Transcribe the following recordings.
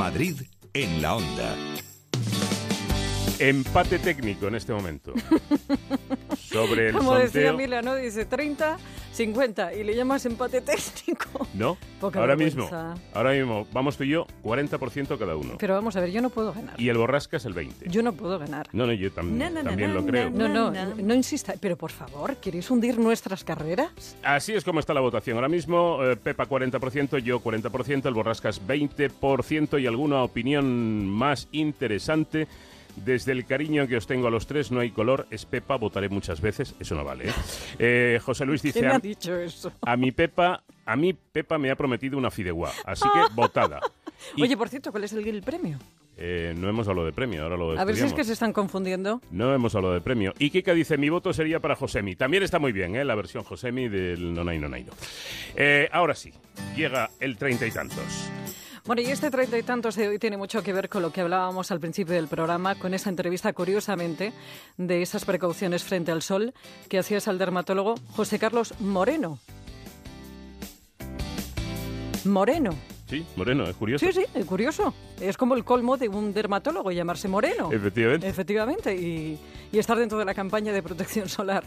Madrid en la onda. Empate técnico en este momento. Sobre el Como decía sorteo. Mila, ¿no? Dice 30, 50 y le llamas empate técnico. No, Poca ahora vergüenza. mismo. Ahora mismo, vamos tú y yo, 40% cada uno. Pero vamos a ver, yo no puedo ganar. Y el borrasca es el 20. Yo no puedo ganar. No, no, yo tam- Na, na, na, también na, lo creo. na, No, no, Na, na. no insista. Pero por favor, ¿queréis hundir nuestras carreras? Así es como está la votación. Ahora mismo, eh, Pepa 40%, yo 40%, el Borrascas 20% y alguna opinión más interesante. Desde el cariño que os tengo a los tres, no hay color, es Pepa, votaré muchas veces, eso no vale. ¿eh? Eh, José Luis dice, ¿Quién a, ha dicho eso? a mi Pepa, a mí Pepa me ha prometido una fideuá, así que votada. Y- Oye, por cierto, ¿cuál es el, el premio? Eh, no hemos hablado de premio, ahora lo A ver si es que se están confundiendo. No hemos hablado de premio. Y Kika dice, mi voto sería para Josemi. También está muy bien, ¿eh? La versión Josemi del Nonaino. Eh, ahora sí, llega el treinta y tantos. Bueno, y este treinta y tantos de hoy tiene mucho que ver con lo que hablábamos al principio del programa, con esa entrevista, curiosamente, de esas precauciones frente al sol que hacías al dermatólogo José Carlos Moreno. Moreno. Sí, Moreno, es curioso. Sí, sí, es curioso. Es como el colmo de un dermatólogo llamarse Moreno. Efectivamente. Efectivamente, y, y estar dentro de la campaña de protección solar.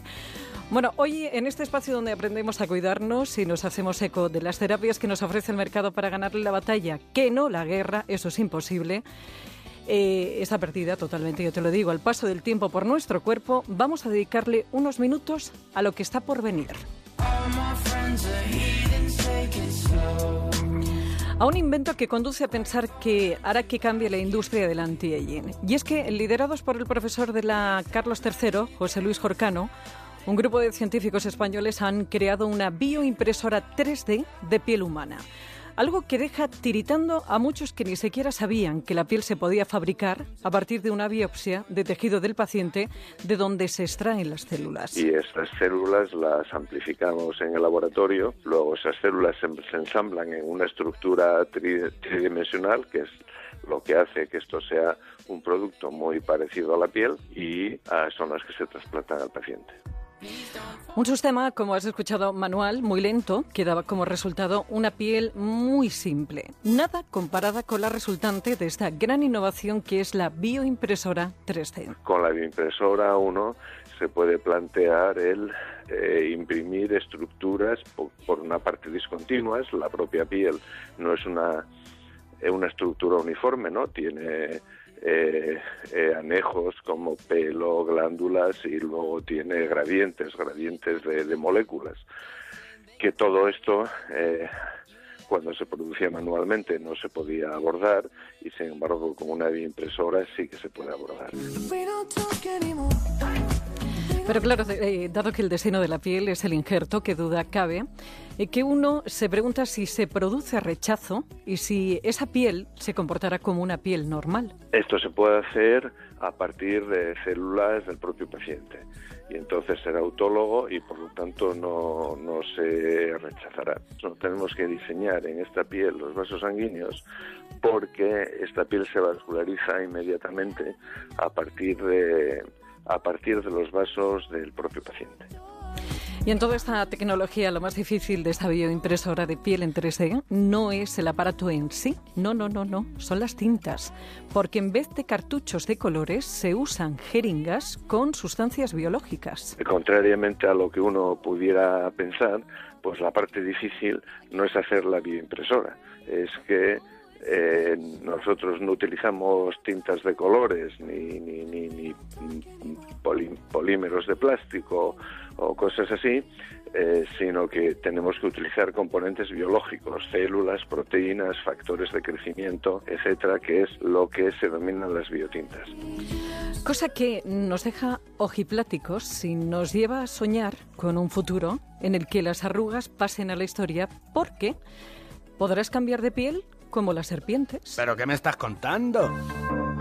Bueno, hoy en este espacio donde aprendemos a cuidarnos y nos hacemos eco de las terapias que nos ofrece el mercado para ganarle la batalla, que no la guerra, eso es imposible, eh, está perdida totalmente, yo te lo digo, al paso del tiempo por nuestro cuerpo, vamos a dedicarle unos minutos a lo que está por venir. A un invento que conduce a pensar que hará que cambie la industria del anti-aging. Y es que, liderados por el profesor de la Carlos III, José Luis Jorcano, un grupo de científicos españoles han creado una bioimpresora 3D de piel humana. Algo que deja tiritando a muchos que ni siquiera sabían que la piel se podía fabricar a partir de una biopsia de tejido del paciente de donde se extraen las células. y estas células las amplificamos en el laboratorio. Luego esas células se, ensamblan en una estructura tri- tridimensional, que es lo que hace que esto sea un producto muy parecido a la piel y ah, son las que se trasplantan al paciente. Un sistema, como has escuchado, manual, muy lento, que daba como resultado una piel muy simple. Nada comparada con la resultante de esta gran innovación que es la bioimpresora 3D. Con la bioimpresora uno se puede plantear el eh, imprimir estructuras po- por, una parte discontinuas. La propia piel no es una, eh, una estructura uniforme, ¿no? Tiene eh, eh, anejos como pelo, glándulas y luego tiene gradientes, gradientes de, de moléculas. Que todo esto, eh, cuando se producía manualmente, no se podía abordar y sin embargo con una bioimpresora sí que se puede abordar. Pero claro, eh, dado que el destino de la piel es el injerto, que duda cabe, eh, que uno se pregunta si se produce rechazo y si esa piel se comportará como una piel normal. Esto se puede hacer a partir de células del propio paciente y entonces será autólogo y por lo tanto no, no se rechazará. No tenemos que diseñar en esta piel los vasos sanguíneos porque esta piel se vasculariza inmediatamente a partir de a partir de los vasos del propio paciente. Y en toda esta tecnología, lo más difícil de esta bioimpresora de piel en 3D no es el aparato en sí, no, no, no, no, son las tintas, porque en vez de cartuchos de colores se usan jeringas con sustancias biológicas. Contrariamente a lo que uno pudiera pensar, pues la parte difícil no es hacer la bioimpresora, es que eh, nosotros no utilizamos tintas de colores ni, ni, ni, ni polímeros de plástico o cosas así, eh, sino que tenemos que utilizar componentes biológicos, células, proteínas, factores de crecimiento, etcétera, que es lo que se denominan las biotintas. Cosa que nos deja ojipláticos y nos lleva a soñar con un futuro en el que las arrugas pasen a la historia porque podrás cambiar de piel como las serpientes. ¿Pero qué me estás contando?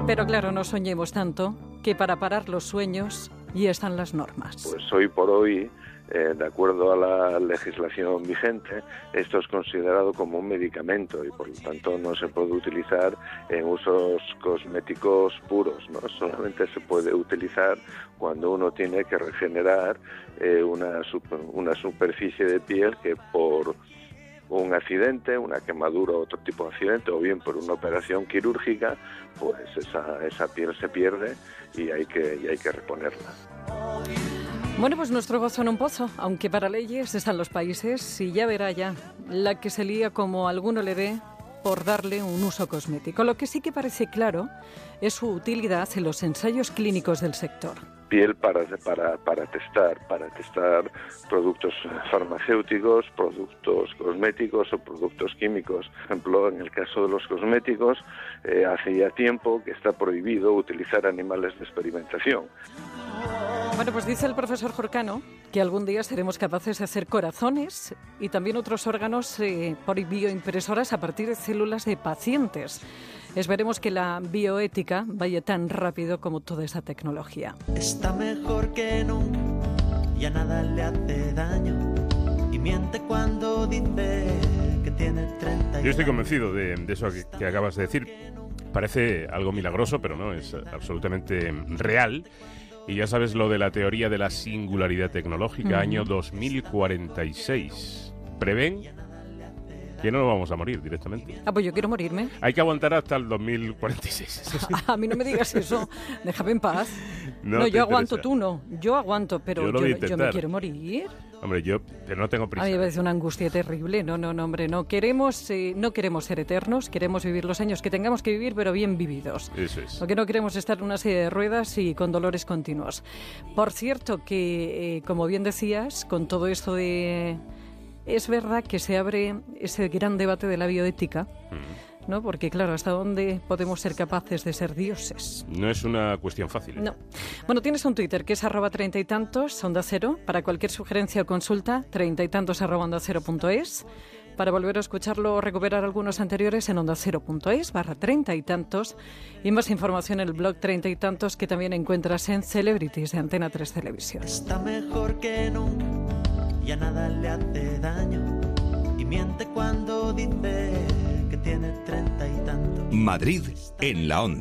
Pero claro, no soñemos tanto que para parar los sueños ya están las normas. Pues hoy por hoy, eh, de acuerdo a la legislación vigente, esto es considerado como un medicamento y por lo tanto no se puede utilizar en usos cosméticos puros, ¿no? Solamente se puede utilizar cuando uno tiene que regenerar eh, una, una superficie de piel que por un accidente, una quemadura o otro tipo de accidente, o bien por una operación quirúrgica, pues esa, esa piel se pierde y hay que, y hay que reponerla. Bueno, pues nuestro gozo en un pozo, aunque para leyes están los países, y ya verá ya la que se lía como alguno le dé por darle un uso cosmético. Lo que sí que parece claro es su utilidad en los ensayos clínicos del sector piel para, para, para testar, para testar productos farmacéuticos, productos cosméticos o productos químicos. Por ejemplo, en el caso de los cosméticos, eh, hace ya tiempo que está prohibido utilizar animales de experimentación. Bueno, pues dice el profesor Jorcano que algún día seremos capaces de hacer corazones y también otros órganos eh, por bioimpresoras a partir de células de pacientes. Esperemos que la bioética vaya tan rápido como toda esa tecnología. Está mejor que nunca, ya nada le hace daño y miente cuando dice que tiene 30 Yo estoy convencido de, eso que, acabas de decir. Parece algo milagroso, pero no, es absolutamente real. Y ya sabes lo de la teoría de la singularidad tecnológica, año 2046. Prevén que no nos vamos a morir directamente. Ah, pues yo quiero morirme. Hay que aguantar hasta el 2046. a mí no me digas eso. Déjame en paz. No, yo aguanto, tú no. Yo aguanto, pero yo, me quiero morir. Hombre, yo no tengo prisa. A mí me parece una angustia terrible. No, no, no, hombre, no queremos, eh, no queremos ser eternos, queremos vivir los años que tengamos que vivir, pero bien vividos. Eso es. Porque no queremos estar en una serie de ruedas y con dolores continuos. Por cierto, que, eh, como bien decías, con todo esto de es verdad que se abre ese gran debate de la bioética. ¿no? Porque, claro, ¿hasta dónde podemos ser capaces de ser dioses? No es una cuestión fácil. ¿eh? No. Bueno, tienes un Twitter que es arroba treinta y tantos, onda cero. Para cualquier sugerencia o consulta, treinta y tantos arroba onda cero punto es. Para volver a escucharlo o recuperar algunos anteriores en onda cero punto es, barra treinta y tantos. Y más información en el blog treinta y tantos que también encuentras en Celebrities de Antena 3 Televisión. Está mejor que nunca ya nada le hace daño y miente cuando dice que tiene treinta y tanto. Madrid en la onda.